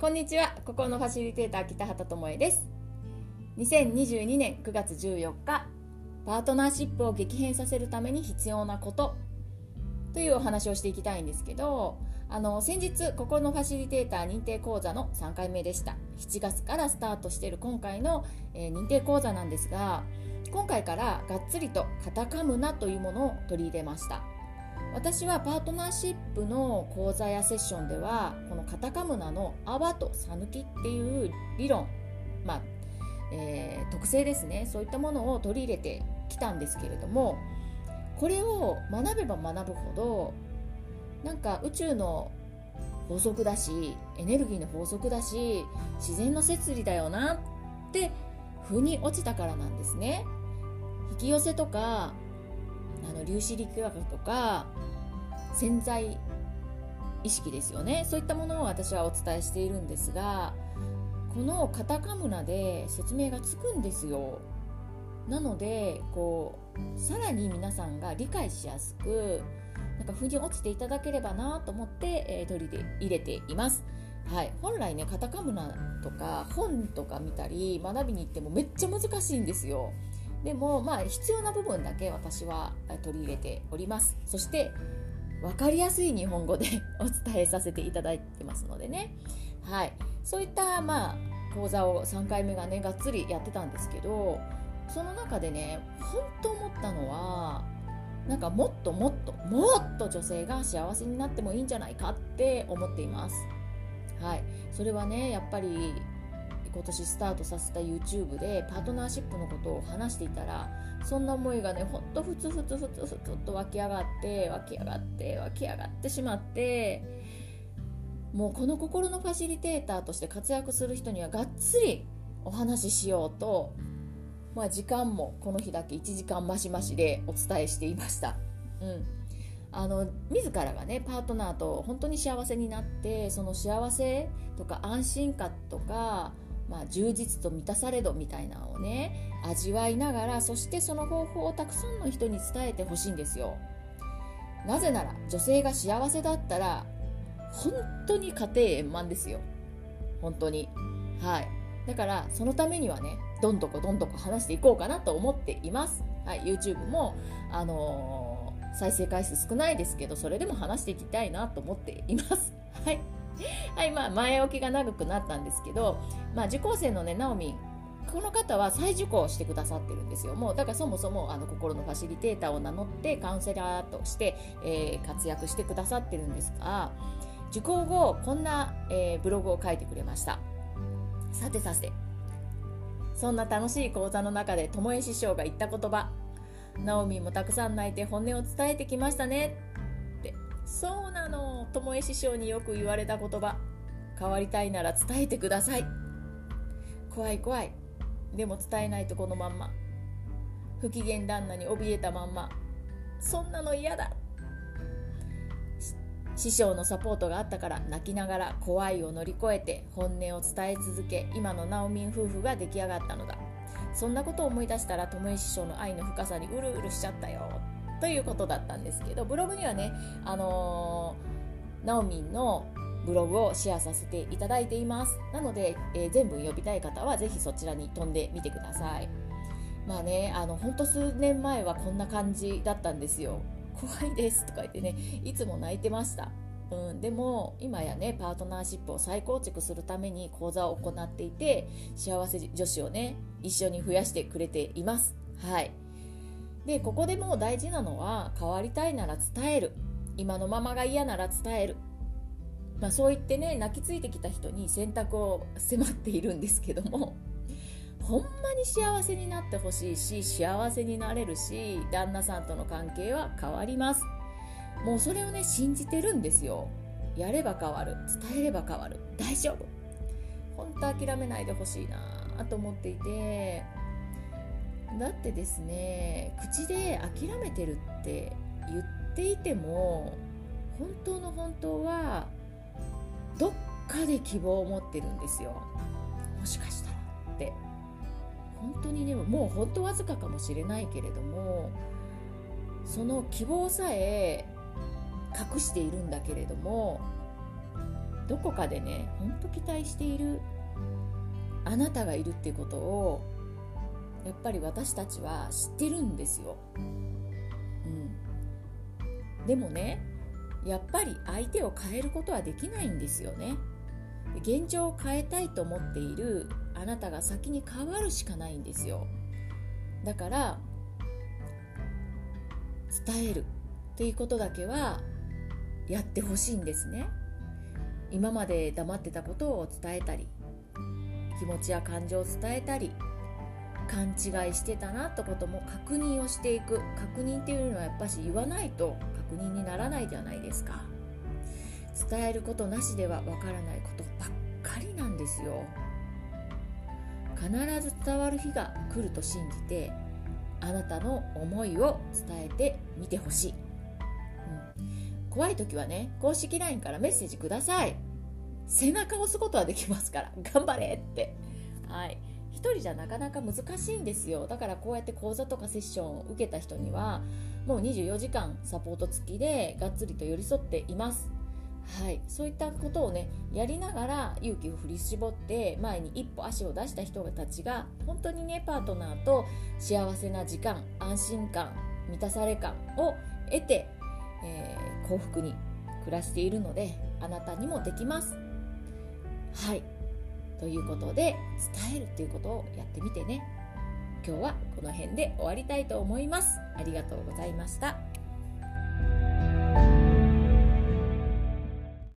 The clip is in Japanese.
こんにちは。心のファシリテーター北畑智恵です。2022年9月14日パートナーシップを激変させるために必要なこと。というお話をしていきたいんですけどあの先日心のファシリテーター認定講座の3回目でした。7月からスタートしている今回の、えー、認定講座なんですが今回からがっつりとカタカムナというものを取り入れました。私はパートナーシップの講座やセッションではこのカタカムナの泡とさぬきっていう理論、まあえー、特性ですね。そういったものを取り入れてきたんですけれどもこれを学べば学ぶほどなんか宇宙の法則だしエネルギーの法則だし自然の摂理だよなって腑に落ちたからなんですね。引き寄せとかあの粒子力学とか潜在意識ですよねそういったものを私はお伝えしているんですがこのカタカムナで説明がつくんですよなのでこうさらに皆さんが理解しやすくなんか腑に落ちていただければなと思って、えー、取り入れています。はい、本来ねカタカムナとか本とか見たり学びに行ってもめっちゃ難しいんですよ。でもまあ必要な部分だけ私は取り入れております。そして分かりやすい日本語で お伝えさせていただいてますのでね。はい。そういったまあ講座を3回目がねがっつりやってたんですけどその中でね本当思ったのはなんかもっともっともっと女性が幸せになってもいいんじゃないかって思っています。はい。それはねやっぱり今年スタートさせた YouTube でパートナーシップのことを話していたらそんな思いがねほんとふつふつふつふつと湧き上がって湧き上がって湧き上がってしまってもうこの心のファシリテーターとして活躍する人にはがっつりお話ししようと、まあ、時間もこの日だけ1時間増し増しでお伝えしていました。うんあの自らがねパートナーと本当に幸せになってその幸せとか安心感とかまあ、充実と満たされどみたいなのをね味わいながらそしてその方法をたくさんの人に伝えてほしいんですよ。なぜなら女性が幸せだったら本当に家庭円満ですよ。本当に。はい。だからそのためにはねどんどこどんどこ話していこうかなと思っています、はい、YouTube もあのー、再生回数少ないですけどそれでも話していきたいなと思っています。はい。はいまあ、前置きが長くなったんですけど、まあ、受講生のねナオミンこの方は再受講してくださってるんですよ。もうだからそもそもあの心のファシリテーターを名乗ってカウンセラーとして、えー、活躍してくださってるんですが受講後こんな、えー、ブログを書いてくれました。さてさてそんな楽しい講座の中で巴師匠が言った言葉。ナオミもたくさん泣いて本音を伝えてきましたね。そうなの巴師匠によく言われた言葉。変わりたいなら伝えてください。怖い怖い。でも伝えないとこのまんま。不機嫌旦那に怯えたまんま。そんなの嫌だ。師匠のサポートがあったから泣きながら怖いを乗り越えて本音を伝え続け今のナオミン夫婦が出来上がったのだ。そんなことを思い出したら巴師匠の愛の深さにうるうるしちゃったよ。ということだったんですけどブログにはねあのーナオミンのブログをシェアさせていただいています。なので、えー、全部読みたい方はぜひそちらに飛んでみてください。まあねあのほんと数年前はこんな感じだったんですよ。怖いですとか言ってねいつも泣いてました。うん、でも今やねパートナーシップを再構築するために講座を行っていて幸せ女子をね一緒に増やしてくれています。はい。でここでもう大事なのは変わりたいなら伝える。今のままが嫌なら伝える、まあ、そう言ってね泣きついてきた人に選択を迫っているんですけどもほんまに幸せになってほしいし幸せになれるし旦那さんとの関係は変わります。もうそれをね信じてるんですよ。やれば変わる。伝えれば変わる。大丈夫。本当諦めないでほしいなと思っていてだってですね口で諦めてるって言っていても本当の本当はどっかで希望を持ってるんですよ。もしかしたらって。本当にねもう本当わずかかもしれないけれどもその希望さえ隠しているんだけれどもどこかでねほんと期待しているあなたがいるっていうことをやっぱり私たちは知ってるんですよ。うん、でもねやっぱり相手を変えることはできないんですよね。現状を変えたいと思っているあなたが先に変わるしかないんですよ。だから伝えるっていうことだけはやってほしいんですね。今まで黙ってたことを伝えたり気持ちや感情を伝えたり勘違いしてたなってことも確認をしていく。確認っていうのはやっぱし言わないと確認にならないじゃないですか。伝えることなしではわからないことばっかりなんですよ。必ず伝わる日が来ると信じてあなたの思いを伝えてみてほしい、うん、怖い時はね公式 LINE からメッセージください。背中を押すことはできますから。頑張れって。はい。1人じゃなかなか難しいんですよ。だからこうやって講座とかセッションを受けた人にはもう24時間サポート付きでがっつりと寄り添っています。はい、そういったことをねやりながら勇気を振り絞って前に一歩足を出した人たちが本当にねパートナーと幸せな時間安心感満たされ感を得て、えー、幸福に暮らしているのであなたにもできます。はい。ということで伝えるということをやってみてね。今日はこの辺で終わりたいと思います。ありがとうございました。